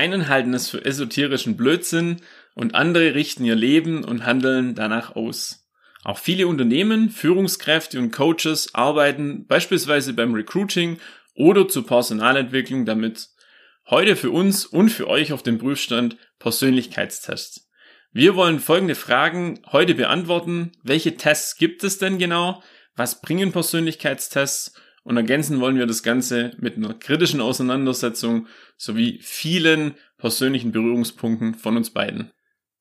Einen halten es für esoterischen Blödsinn und andere richten ihr Leben und Handeln danach aus. Auch viele Unternehmen, Führungskräfte und Coaches arbeiten beispielsweise beim Recruiting oder zur Personalentwicklung damit. Heute für uns und für euch auf dem Prüfstand Persönlichkeitstests. Wir wollen folgende Fragen heute beantworten. Welche Tests gibt es denn genau? Was bringen Persönlichkeitstests? Und ergänzen wollen wir das Ganze mit einer kritischen Auseinandersetzung sowie vielen persönlichen Berührungspunkten von uns beiden.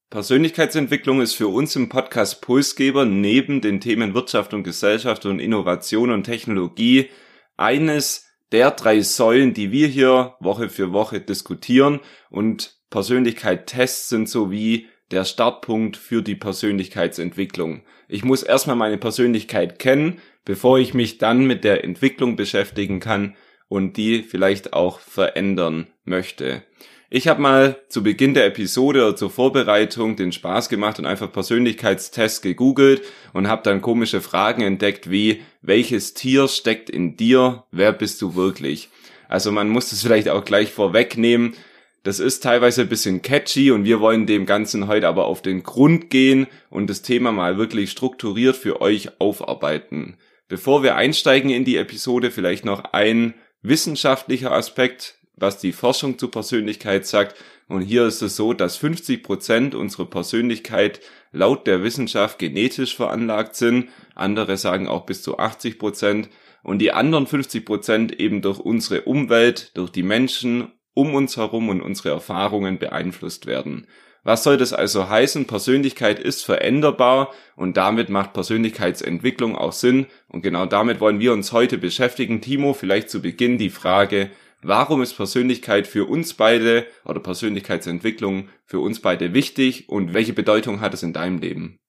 Persönlichkeitsentwicklung ist für uns im Podcast Pulsgeber neben den Themen Wirtschaft und Gesellschaft und Innovation und Technologie eines der drei Säulen, die wir hier Woche für Woche diskutieren und Persönlichkeit-Tests sind so wie der Startpunkt für die Persönlichkeitsentwicklung. Ich muss erstmal meine Persönlichkeit kennen, bevor ich mich dann mit der Entwicklung beschäftigen kann und die vielleicht auch verändern möchte. Ich habe mal zu Beginn der Episode oder zur Vorbereitung den Spaß gemacht und einfach Persönlichkeitstests gegoogelt und habe dann komische Fragen entdeckt wie, welches Tier steckt in dir, wer bist du wirklich? Also man muss das vielleicht auch gleich vorwegnehmen. Das ist teilweise ein bisschen catchy und wir wollen dem Ganzen heute aber auf den Grund gehen und das Thema mal wirklich strukturiert für euch aufarbeiten. Bevor wir einsteigen in die Episode, vielleicht noch ein wissenschaftlicher Aspekt was die Forschung zur Persönlichkeit sagt. Und hier ist es so, dass 50 Prozent unserer Persönlichkeit laut der Wissenschaft genetisch veranlagt sind. Andere sagen auch bis zu 80 Prozent. Und die anderen 50 Prozent eben durch unsere Umwelt, durch die Menschen um uns herum und unsere Erfahrungen beeinflusst werden. Was soll das also heißen? Persönlichkeit ist veränderbar und damit macht Persönlichkeitsentwicklung auch Sinn. Und genau damit wollen wir uns heute beschäftigen. Timo, vielleicht zu Beginn die Frage, Warum ist Persönlichkeit für uns beide oder Persönlichkeitsentwicklung für uns beide wichtig und welche Bedeutung hat es in deinem Leben?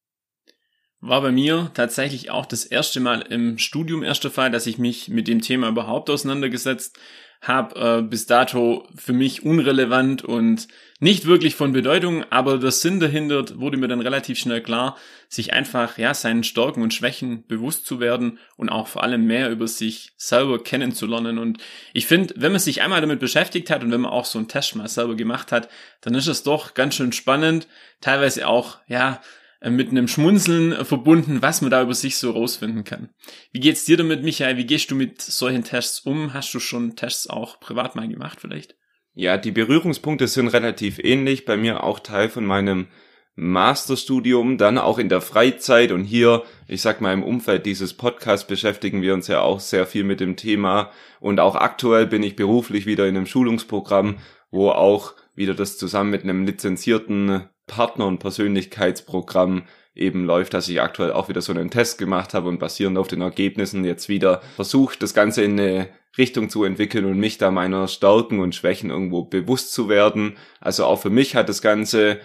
War bei mir tatsächlich auch das erste Mal im Studium erster Fall, dass ich mich mit dem Thema überhaupt auseinandergesetzt habe. Äh, bis dato für mich unrelevant und nicht wirklich von Bedeutung, aber der Sinn dahinter wurde mir dann relativ schnell klar, sich einfach ja seinen Stärken und Schwächen bewusst zu werden und auch vor allem mehr über sich selber kennenzulernen. Und ich finde, wenn man sich einmal damit beschäftigt hat und wenn man auch so einen Test mal selber gemacht hat, dann ist es doch ganz schön spannend, teilweise auch ja mit einem Schmunzeln verbunden, was man da über sich so rausfinden kann. Wie geht's dir damit, Michael? Wie gehst du mit solchen Tests um? Hast du schon Tests auch privat mal gemacht vielleicht? Ja, die Berührungspunkte sind relativ ähnlich. Bei mir auch Teil von meinem Masterstudium, dann auch in der Freizeit und hier, ich sag mal, im Umfeld dieses Podcasts beschäftigen wir uns ja auch sehr viel mit dem Thema und auch aktuell bin ich beruflich wieder in einem Schulungsprogramm, wo auch wieder das zusammen mit einem lizenzierten Partner- und Persönlichkeitsprogramm eben läuft, dass ich aktuell auch wieder so einen Test gemacht habe und basierend auf den Ergebnissen jetzt wieder versucht, das Ganze in eine Richtung zu entwickeln und mich da meiner Stärken und Schwächen irgendwo bewusst zu werden. Also auch für mich hat das Ganze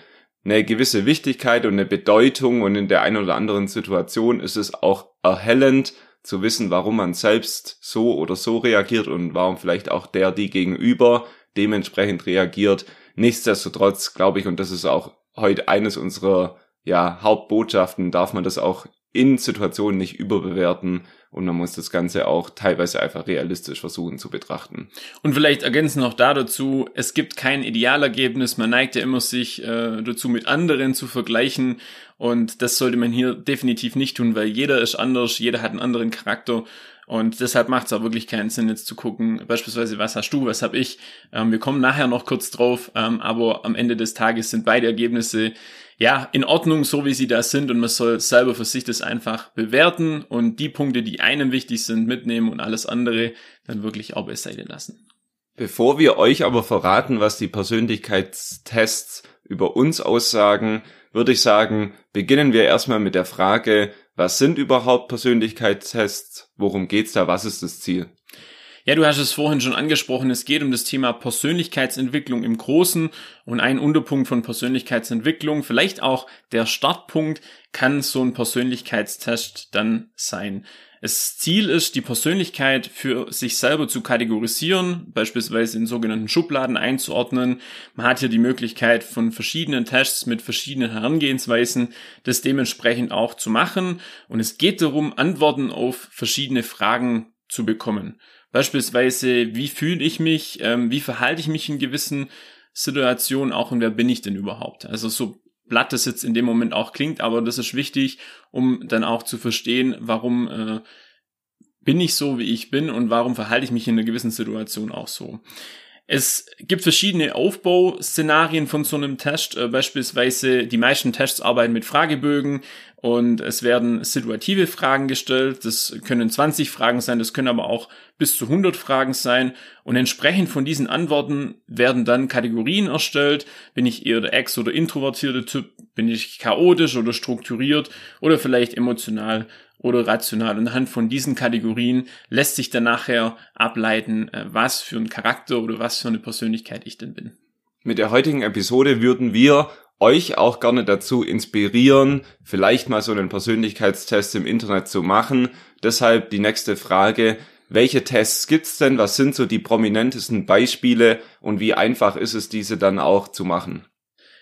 eine gewisse Wichtigkeit und eine Bedeutung und in der einen oder anderen Situation ist es auch erhellend zu wissen, warum man selbst so oder so reagiert und warum vielleicht auch der, die gegenüber dementsprechend reagiert. Nichtsdestotrotz glaube ich, und das ist auch heute eines unserer ja, Hauptbotschaften darf man das auch in Situationen nicht überbewerten und man muss das Ganze auch teilweise einfach realistisch versuchen zu betrachten. Und vielleicht ergänzen noch da dazu, es gibt kein Idealergebnis, man neigt ja immer sich äh, dazu mit anderen zu vergleichen und das sollte man hier definitiv nicht tun, weil jeder ist anders, jeder hat einen anderen Charakter und deshalb macht es auch wirklich keinen Sinn, jetzt zu gucken, beispielsweise, was hast du, was habe ich. Ähm, wir kommen nachher noch kurz drauf, ähm, aber am Ende des Tages sind beide Ergebnisse ja in Ordnung, so wie sie da sind. Und man soll selber für sich das einfach bewerten und die Punkte, die einem wichtig sind, mitnehmen und alles andere dann wirklich auch beiseite lassen. Bevor wir euch aber verraten, was die Persönlichkeitstests über uns aussagen, würde ich sagen, beginnen wir erstmal mit der Frage, was sind überhaupt Persönlichkeitstests? Worum geht's da? Was ist das Ziel? Ja, du hast es vorhin schon angesprochen. Es geht um das Thema Persönlichkeitsentwicklung im Großen und ein Unterpunkt von Persönlichkeitsentwicklung, vielleicht auch der Startpunkt, kann so ein Persönlichkeitstest dann sein. Das Ziel ist, die Persönlichkeit für sich selber zu kategorisieren, beispielsweise in sogenannten Schubladen einzuordnen. Man hat hier die Möglichkeit von verschiedenen Tests mit verschiedenen Herangehensweisen, das dementsprechend auch zu machen. Und es geht darum, Antworten auf verschiedene Fragen zu bekommen. Beispielsweise, wie fühle ich mich, ähm, wie verhalte ich mich in gewissen Situationen auch und wer bin ich denn überhaupt? Also so blatt das jetzt in dem Moment auch klingt, aber das ist wichtig, um dann auch zu verstehen, warum äh, bin ich so, wie ich bin und warum verhalte ich mich in einer gewissen Situation auch so. Es gibt verschiedene Aufbauszenarien von so einem Test. Äh, beispielsweise die meisten Tests arbeiten mit Fragebögen und es werden situative Fragen gestellt. Das können 20 Fragen sein, das können aber auch bis zu 100 Fragen sein. Und entsprechend von diesen Antworten werden dann Kategorien erstellt. Bin ich eher der ex- oder introvertierte Typ? Bin ich chaotisch oder strukturiert oder vielleicht emotional oder rational. Und anhand von diesen Kategorien lässt sich dann nachher ableiten, äh, was für ein Charakter oder was für eine Persönlichkeit ich denn bin. Mit der heutigen Episode würden wir euch auch gerne dazu inspirieren, vielleicht mal so einen Persönlichkeitstest im Internet zu machen. Deshalb die nächste Frage. Welche Tests gibt's denn? Was sind so die prominentesten Beispiele und wie einfach ist es, diese dann auch zu machen?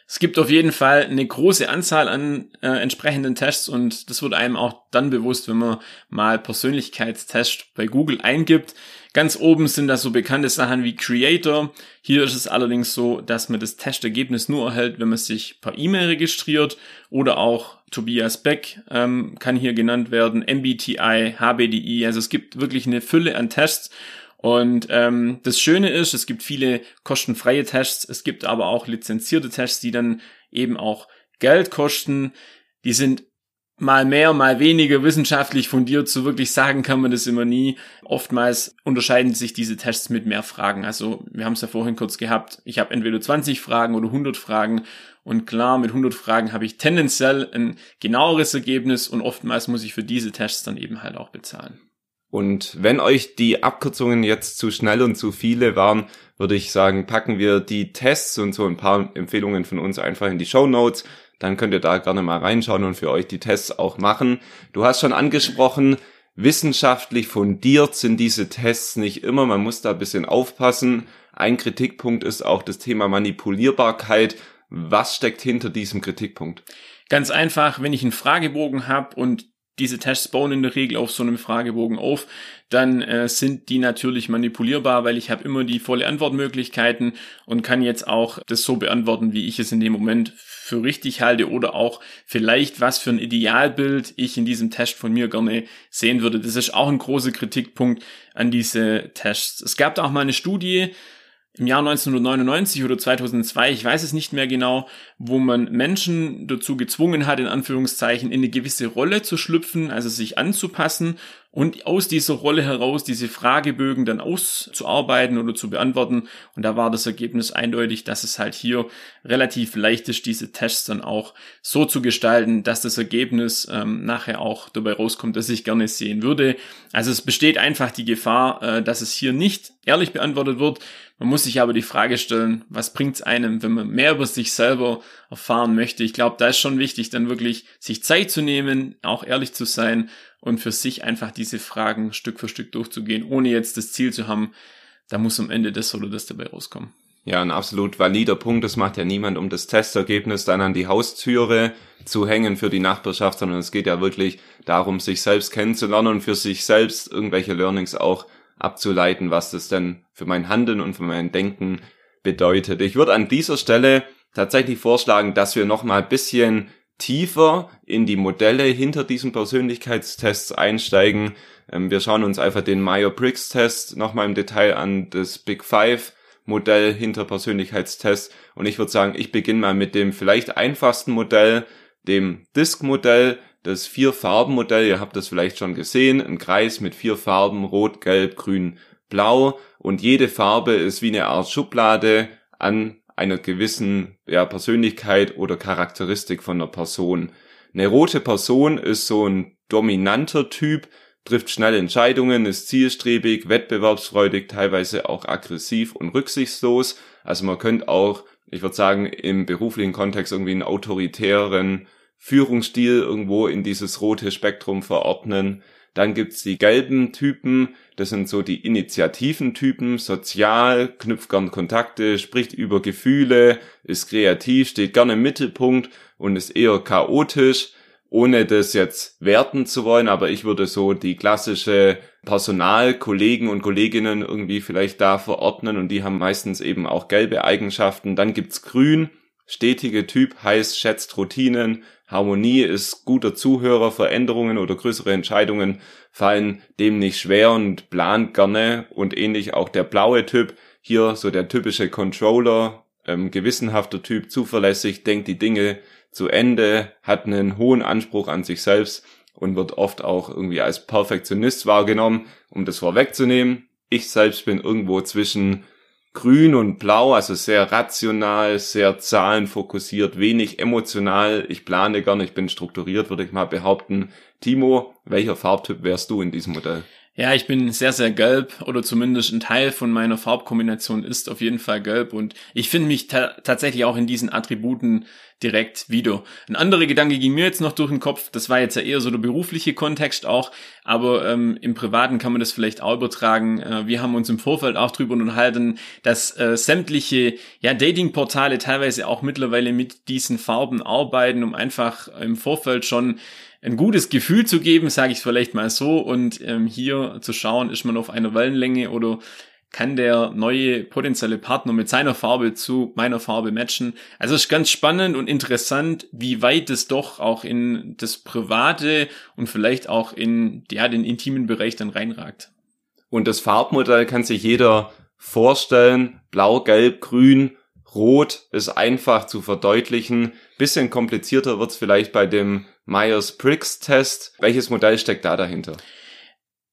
Es gibt auf jeden Fall eine große Anzahl an äh, entsprechenden Tests und das wird einem auch dann bewusst, wenn man mal Persönlichkeitstest bei Google eingibt. Ganz oben sind da so bekannte Sachen wie Creator. Hier ist es allerdings so, dass man das Testergebnis nur erhält, wenn man sich per E-Mail registriert oder auch Tobias Beck ähm, kann hier genannt werden, MBTI, HBDI. Also es gibt wirklich eine Fülle an Tests und ähm, das Schöne ist, es gibt viele kostenfreie Tests, es gibt aber auch lizenzierte Tests, die dann eben auch Geld kosten. Die sind mal mehr, mal weniger wissenschaftlich fundiert. So wirklich sagen kann man das immer nie. Oftmals unterscheiden sich diese Tests mit mehr Fragen. Also wir haben es ja vorhin kurz gehabt. Ich habe entweder 20 Fragen oder 100 Fragen. Und klar, mit 100 Fragen habe ich tendenziell ein genaueres Ergebnis und oftmals muss ich für diese Tests dann eben halt auch bezahlen. Und wenn euch die Abkürzungen jetzt zu schnell und zu viele waren, würde ich sagen, packen wir die Tests und so ein paar Empfehlungen von uns einfach in die Show Notes. Dann könnt ihr da gerne mal reinschauen und für euch die Tests auch machen. Du hast schon angesprochen, wissenschaftlich fundiert sind diese Tests nicht immer. Man muss da ein bisschen aufpassen. Ein Kritikpunkt ist auch das Thema Manipulierbarkeit. Was steckt hinter diesem Kritikpunkt? Ganz einfach, wenn ich einen Fragebogen habe und diese Tests bauen in der Regel auf so einem Fragebogen auf, dann äh, sind die natürlich manipulierbar, weil ich habe immer die volle Antwortmöglichkeiten und kann jetzt auch das so beantworten, wie ich es in dem Moment für richtig halte oder auch vielleicht was für ein Idealbild ich in diesem Test von mir gerne sehen würde. Das ist auch ein großer Kritikpunkt an diese Tests. Es gab da auch mal eine Studie, im Jahr 1999 oder 2002, ich weiß es nicht mehr genau, wo man Menschen dazu gezwungen hat, in Anführungszeichen in eine gewisse Rolle zu schlüpfen, also sich anzupassen und aus dieser Rolle heraus diese Fragebögen dann auszuarbeiten oder zu beantworten. Und da war das Ergebnis eindeutig, dass es halt hier relativ leicht ist, diese Tests dann auch so zu gestalten, dass das Ergebnis ähm, nachher auch dabei rauskommt, dass ich gerne sehen würde. Also es besteht einfach die Gefahr, äh, dass es hier nicht ehrlich beantwortet wird. Man muss sich aber die Frage stellen, was bringt es einem, wenn man mehr über sich selber erfahren möchte? Ich glaube, da ist schon wichtig, dann wirklich sich Zeit zu nehmen, auch ehrlich zu sein und für sich einfach diese Fragen Stück für Stück durchzugehen, ohne jetzt das Ziel zu haben, da muss am Ende das oder das dabei rauskommen. Ja, ein absolut valider Punkt. Das macht ja niemand, um das Testergebnis dann an die Haustüre zu hängen für die Nachbarschaft, sondern es geht ja wirklich darum, sich selbst kennenzulernen und für sich selbst irgendwelche Learnings auch abzuleiten, was das denn für mein Handeln und für mein Denken bedeutet. Ich würde an dieser Stelle tatsächlich vorschlagen, dass wir noch mal ein bisschen tiefer in die Modelle hinter diesen Persönlichkeitstests einsteigen. Ähm, wir schauen uns einfach den Meyer-Briggs-Test nochmal im Detail an, das Big Five Modell hinter Persönlichkeitstests. Und ich würde sagen, ich beginne mal mit dem vielleicht einfachsten Modell, dem Disk-Modell, das Vier-Farben-Modell. Ihr habt das vielleicht schon gesehen. Ein Kreis mit vier Farben, rot, gelb, grün, blau. Und jede Farbe ist wie eine Art Schublade an einer gewissen ja, Persönlichkeit oder Charakteristik von einer Person. Eine rote Person ist so ein dominanter Typ, trifft schnelle Entscheidungen, ist zielstrebig, wettbewerbsfreudig, teilweise auch aggressiv und rücksichtslos. Also man könnte auch, ich würde sagen, im beruflichen Kontext irgendwie einen autoritären Führungsstil irgendwo in dieses rote Spektrum verordnen. Dann gibt's die gelben Typen, das sind so die Initiativen-Typen, sozial, knüpft gern Kontakte, spricht über Gefühle, ist kreativ, steht gerne im Mittelpunkt und ist eher chaotisch, ohne das jetzt werten zu wollen, aber ich würde so die klassische Personalkollegen und Kolleginnen irgendwie vielleicht da verordnen und die haben meistens eben auch gelbe Eigenschaften. Dann gibt's grün, stetige Typ, heißt schätzt Routinen, Harmonie ist guter Zuhörer, Veränderungen oder größere Entscheidungen fallen dem nicht schwer und plant gerne und ähnlich auch der blaue Typ, hier so der typische Controller, ähm, gewissenhafter Typ, zuverlässig, denkt die Dinge zu Ende, hat einen hohen Anspruch an sich selbst und wird oft auch irgendwie als Perfektionist wahrgenommen, um das vorwegzunehmen. Ich selbst bin irgendwo zwischen grün und blau, also sehr rational, sehr zahlenfokussiert, wenig emotional. Ich plane nicht, ich bin strukturiert, würde ich mal behaupten. Timo, welcher Farbtyp wärst du in diesem Modell? Ja, ich bin sehr, sehr gelb oder zumindest ein Teil von meiner Farbkombination ist auf jeden Fall gelb und ich finde mich ta tatsächlich auch in diesen Attributen direkt wieder. Ein anderer Gedanke ging mir jetzt noch durch den Kopf, das war jetzt ja eher so der berufliche Kontext auch, aber ähm, im Privaten kann man das vielleicht auch übertragen. Äh, wir haben uns im Vorfeld auch drüber unterhalten, dass äh, sämtliche ja, Datingportale teilweise auch mittlerweile mit diesen Farben arbeiten, um einfach im Vorfeld schon ein gutes Gefühl zu geben, sage ich vielleicht mal so, und ähm, hier zu schauen, ist man auf einer Wellenlänge oder kann der neue potenzielle Partner mit seiner Farbe zu meiner Farbe matchen. Also es ist ganz spannend und interessant, wie weit es doch auch in das Private und vielleicht auch in ja, den intimen Bereich dann reinragt. Und das Farbmodell kann sich jeder vorstellen. Blau, Gelb, Grün, Rot ist einfach zu verdeutlichen. Bisschen komplizierter wird's vielleicht bei dem Myers-Briggs-Test. Welches Modell steckt da dahinter?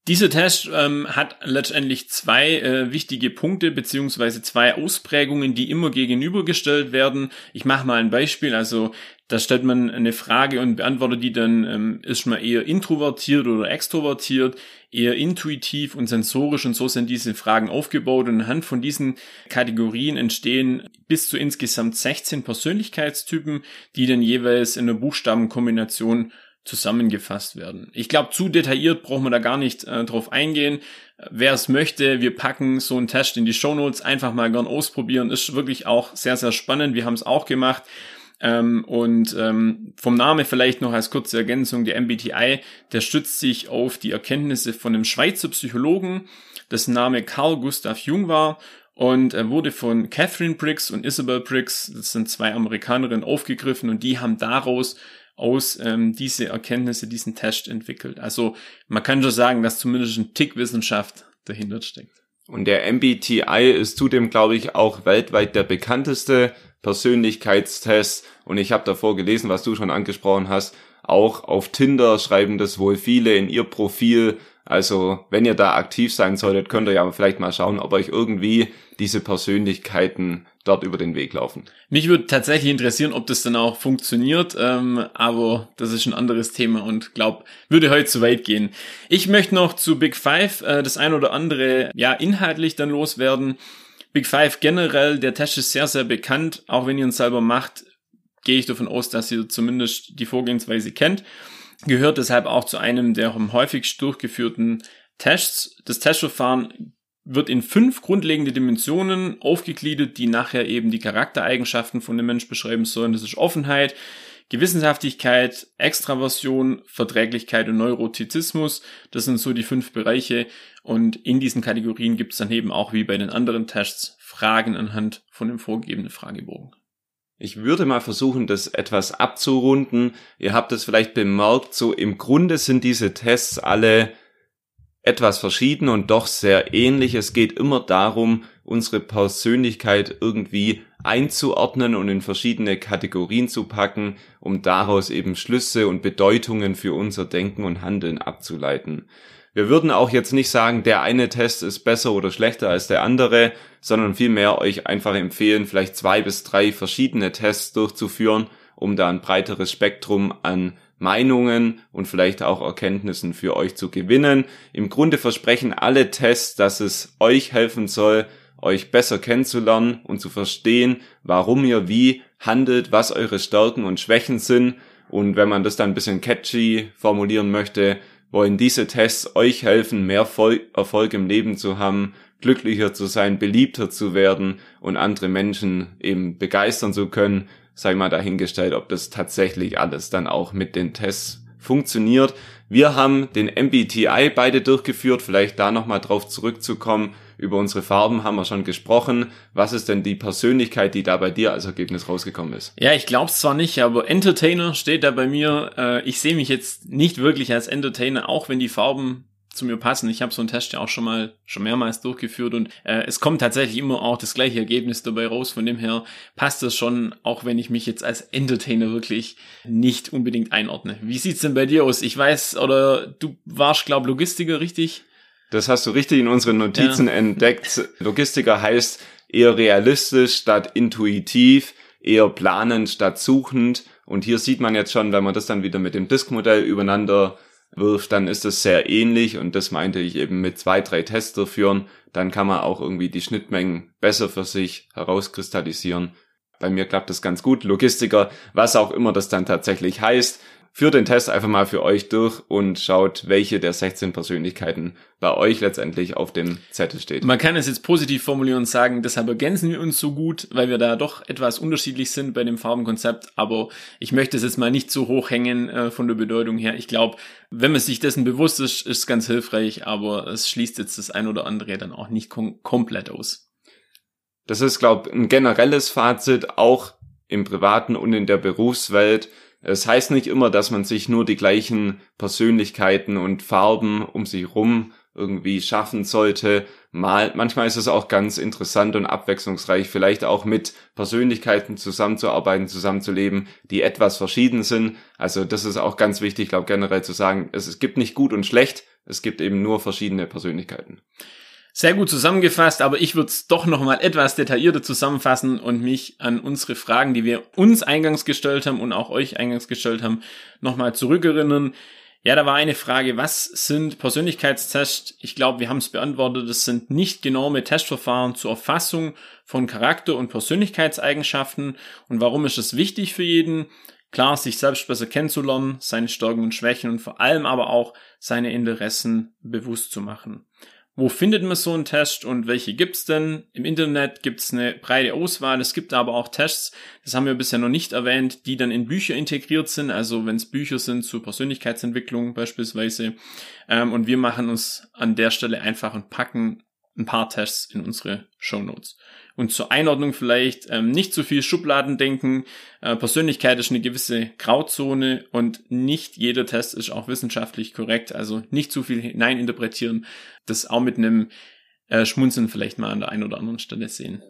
Dieser Test ähm, hat letztendlich zwei äh, wichtige Punkte beziehungsweise zwei Ausprägungen, die immer gegenübergestellt werden. Ich mache mal ein Beispiel. Also da stellt man eine Frage und beantwortet die dann, ähm, ist man eher introvertiert oder extrovertiert, eher intuitiv und sensorisch und so sind diese Fragen aufgebaut und anhand von diesen Kategorien entstehen bis zu insgesamt 16 Persönlichkeitstypen, die dann jeweils in einer Buchstabenkombination zusammengefasst werden. Ich glaube, zu detailliert braucht man da gar nicht äh, drauf eingehen. Wer es möchte, wir packen so einen Test in die Show Notes, einfach mal gern ausprobieren. Ist wirklich auch sehr, sehr spannend. Wir haben es auch gemacht. Ähm, und ähm, vom Name vielleicht noch als kurze Ergänzung, der MBTI, der stützt sich auf die Erkenntnisse von einem Schweizer Psychologen, dessen Name Carl Gustav Jung war und er wurde von Catherine Briggs und Isabel Briggs, das sind zwei Amerikanerinnen, aufgegriffen und die haben daraus aus ähm, diese Erkenntnisse, diesen Test entwickelt. Also man kann schon sagen, dass zumindest ein Tick Wissenschaft dahinter steckt. Und der MBTI ist zudem, glaube ich, auch weltweit der bekannteste Persönlichkeitstest. Und ich habe davor gelesen, was du schon angesprochen hast. Auch auf Tinder schreiben das wohl viele in ihr Profil. Also wenn ihr da aktiv sein solltet, könnt ihr ja vielleicht mal schauen, ob euch irgendwie diese Persönlichkeiten dort über den Weg laufen. Mich würde tatsächlich interessieren, ob das dann auch funktioniert, ähm, aber das ist ein anderes Thema und glaub, würde heute zu weit gehen. Ich möchte noch zu Big Five äh, das ein oder andere ja inhaltlich dann loswerden. Big Five generell, der Test ist sehr, sehr bekannt. Auch wenn ihr ihn selber macht, gehe ich davon aus, dass ihr zumindest die Vorgehensweise kennt. Gehört deshalb auch zu einem der am häufigst durchgeführten Tests. Das Testverfahren wird in fünf grundlegende Dimensionen aufgegliedert, die nachher eben die Charaktereigenschaften von dem Mensch beschreiben sollen. Das ist Offenheit, Gewissenhaftigkeit, Extraversion, Verträglichkeit und Neurotizismus. Das sind so die fünf Bereiche. Und in diesen Kategorien gibt es dann eben auch wie bei den anderen Tests Fragen anhand von dem vorgegebenen Fragebogen. Ich würde mal versuchen, das etwas abzurunden. Ihr habt es vielleicht bemerkt, so im Grunde sind diese Tests alle etwas verschieden und doch sehr ähnlich. Es geht immer darum, unsere Persönlichkeit irgendwie einzuordnen und in verschiedene Kategorien zu packen, um daraus eben Schlüsse und Bedeutungen für unser Denken und Handeln abzuleiten. Wir würden auch jetzt nicht sagen, der eine Test ist besser oder schlechter als der andere, sondern vielmehr euch einfach empfehlen, vielleicht zwei bis drei verschiedene Tests durchzuführen, um da ein breiteres Spektrum an Meinungen und vielleicht auch Erkenntnissen für euch zu gewinnen. Im Grunde versprechen alle Tests, dass es euch helfen soll, euch besser kennenzulernen und zu verstehen, warum ihr wie handelt, was eure Stärken und Schwächen sind. Und wenn man das dann ein bisschen catchy formulieren möchte, wollen diese Tests euch helfen, mehr Erfolg im Leben zu haben, glücklicher zu sein, beliebter zu werden und andere Menschen eben begeistern zu können. Sei mal dahingestellt, ob das tatsächlich alles dann auch mit den Tests funktioniert. Wir haben den MBTI beide durchgeführt, vielleicht da nochmal drauf zurückzukommen. Über unsere Farben haben wir schon gesprochen. Was ist denn die Persönlichkeit, die da bei dir als Ergebnis rausgekommen ist? Ja, ich glaube es zwar nicht, aber Entertainer steht da bei mir. Äh, ich sehe mich jetzt nicht wirklich als Entertainer, auch wenn die Farben zu mir passen. Ich habe so einen Test ja auch schon mal schon mehrmals durchgeführt und äh, es kommt tatsächlich immer auch das gleiche Ergebnis dabei raus. Von dem her passt das schon, auch wenn ich mich jetzt als Entertainer wirklich nicht unbedingt einordne. Wie sieht's denn bei dir aus? Ich weiß, oder du warst, glaub Logistiker, richtig? Das hast du richtig in unseren Notizen ja. entdeckt. Logistiker heißt eher realistisch statt intuitiv, eher planend statt suchend. Und hier sieht man jetzt schon, wenn man das dann wieder mit dem Disk-Modell übereinander wirft, dann ist das sehr ähnlich und das meinte ich eben mit zwei, drei Tests durchführen, dann kann man auch irgendwie die Schnittmengen besser für sich herauskristallisieren. Bei mir klappt das ganz gut. Logistiker, was auch immer das dann tatsächlich heißt, führt den Test einfach mal für euch durch und schaut, welche der 16 Persönlichkeiten bei euch letztendlich auf dem Zettel steht. Man kann es jetzt positiv formulieren und sagen, deshalb ergänzen wir uns so gut, weil wir da doch etwas unterschiedlich sind bei dem Farbenkonzept, aber ich möchte es jetzt mal nicht so hoch hängen äh, von der Bedeutung her. Ich glaube, wenn man sich dessen bewusst ist, ist es ganz hilfreich, aber es schließt jetzt das ein oder andere dann auch nicht kom komplett aus. Das ist, glaube ich, ein generelles Fazit, auch im privaten und in der Berufswelt es heißt nicht immer, dass man sich nur die gleichen Persönlichkeiten und Farben um sich rum irgendwie schaffen sollte. Mal, manchmal ist es auch ganz interessant und abwechslungsreich, vielleicht auch mit Persönlichkeiten zusammenzuarbeiten, zusammenzuleben, die etwas verschieden sind. Also das ist auch ganz wichtig, glaube generell zu sagen, es, es gibt nicht gut und schlecht, es gibt eben nur verschiedene Persönlichkeiten. Sehr gut zusammengefasst, aber ich würde es doch nochmal etwas detaillierter zusammenfassen und mich an unsere Fragen, die wir uns eingangs gestellt haben und auch euch eingangs gestellt haben, nochmal zurückerinnern. Ja, da war eine Frage, was sind Persönlichkeitstests? Ich glaube, wir haben es beantwortet. Das sind nicht genaue Testverfahren zur Erfassung von Charakter- und Persönlichkeitseigenschaften. Und warum ist es wichtig für jeden? Klar, sich selbst besser kennenzulernen, seine Stärken und Schwächen und vor allem aber auch seine Interessen bewusst zu machen. Wo findet man so einen Test und welche gibt's denn? Im Internet gibt's eine breite Auswahl. Es gibt aber auch Tests, das haben wir bisher noch nicht erwähnt, die dann in Bücher integriert sind. Also wenn es Bücher sind zur Persönlichkeitsentwicklung beispielsweise. Ähm, und wir machen uns an der Stelle einfach und packen ein paar Tests in unsere Show. Und zur Einordnung vielleicht ähm, nicht zu viel Schubladen denken. Äh, Persönlichkeit ist eine gewisse Grauzone und nicht jeder Test ist auch wissenschaftlich korrekt. Also nicht zu viel hineininterpretieren. Das auch mit einem äh, Schmunzeln vielleicht mal an der einen oder anderen Stelle sehen.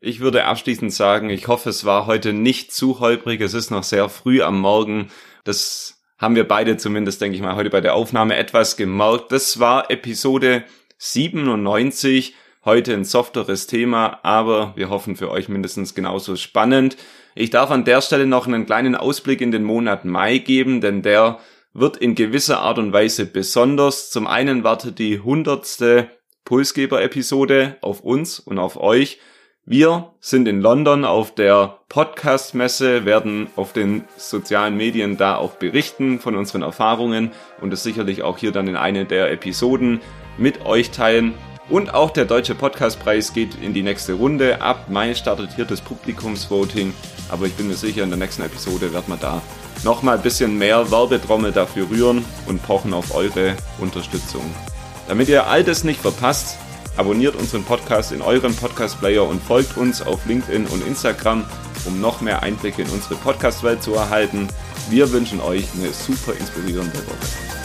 Ich würde abschließend sagen, ich hoffe, es war heute nicht zu holprig. Es ist noch sehr früh am Morgen. Das haben wir beide zumindest, denke ich mal, heute bei der Aufnahme etwas gemerkt. Das war Episode 97 Heute ein softeres Thema, aber wir hoffen für euch mindestens genauso spannend. Ich darf an der Stelle noch einen kleinen Ausblick in den Monat Mai geben, denn der wird in gewisser Art und Weise besonders. Zum einen wartet die hundertste Pulsgeber-Episode auf uns und auf euch. Wir sind in London auf der Podcast-Messe, werden auf den sozialen Medien da auch berichten von unseren Erfahrungen und es sicherlich auch hier dann in eine der Episoden mit euch teilen. Und auch der Deutsche Podcastpreis geht in die nächste Runde. Ab Mai startet hier das Publikumsvoting. Aber ich bin mir sicher, in der nächsten Episode wird man da nochmal ein bisschen mehr Werbetrommel dafür rühren und pochen auf eure Unterstützung. Damit ihr all das nicht verpasst, abonniert unseren Podcast in eurem Podcast-Player und folgt uns auf LinkedIn und Instagram, um noch mehr Einblicke in unsere Podcast-Welt zu erhalten. Wir wünschen euch eine super inspirierende Woche.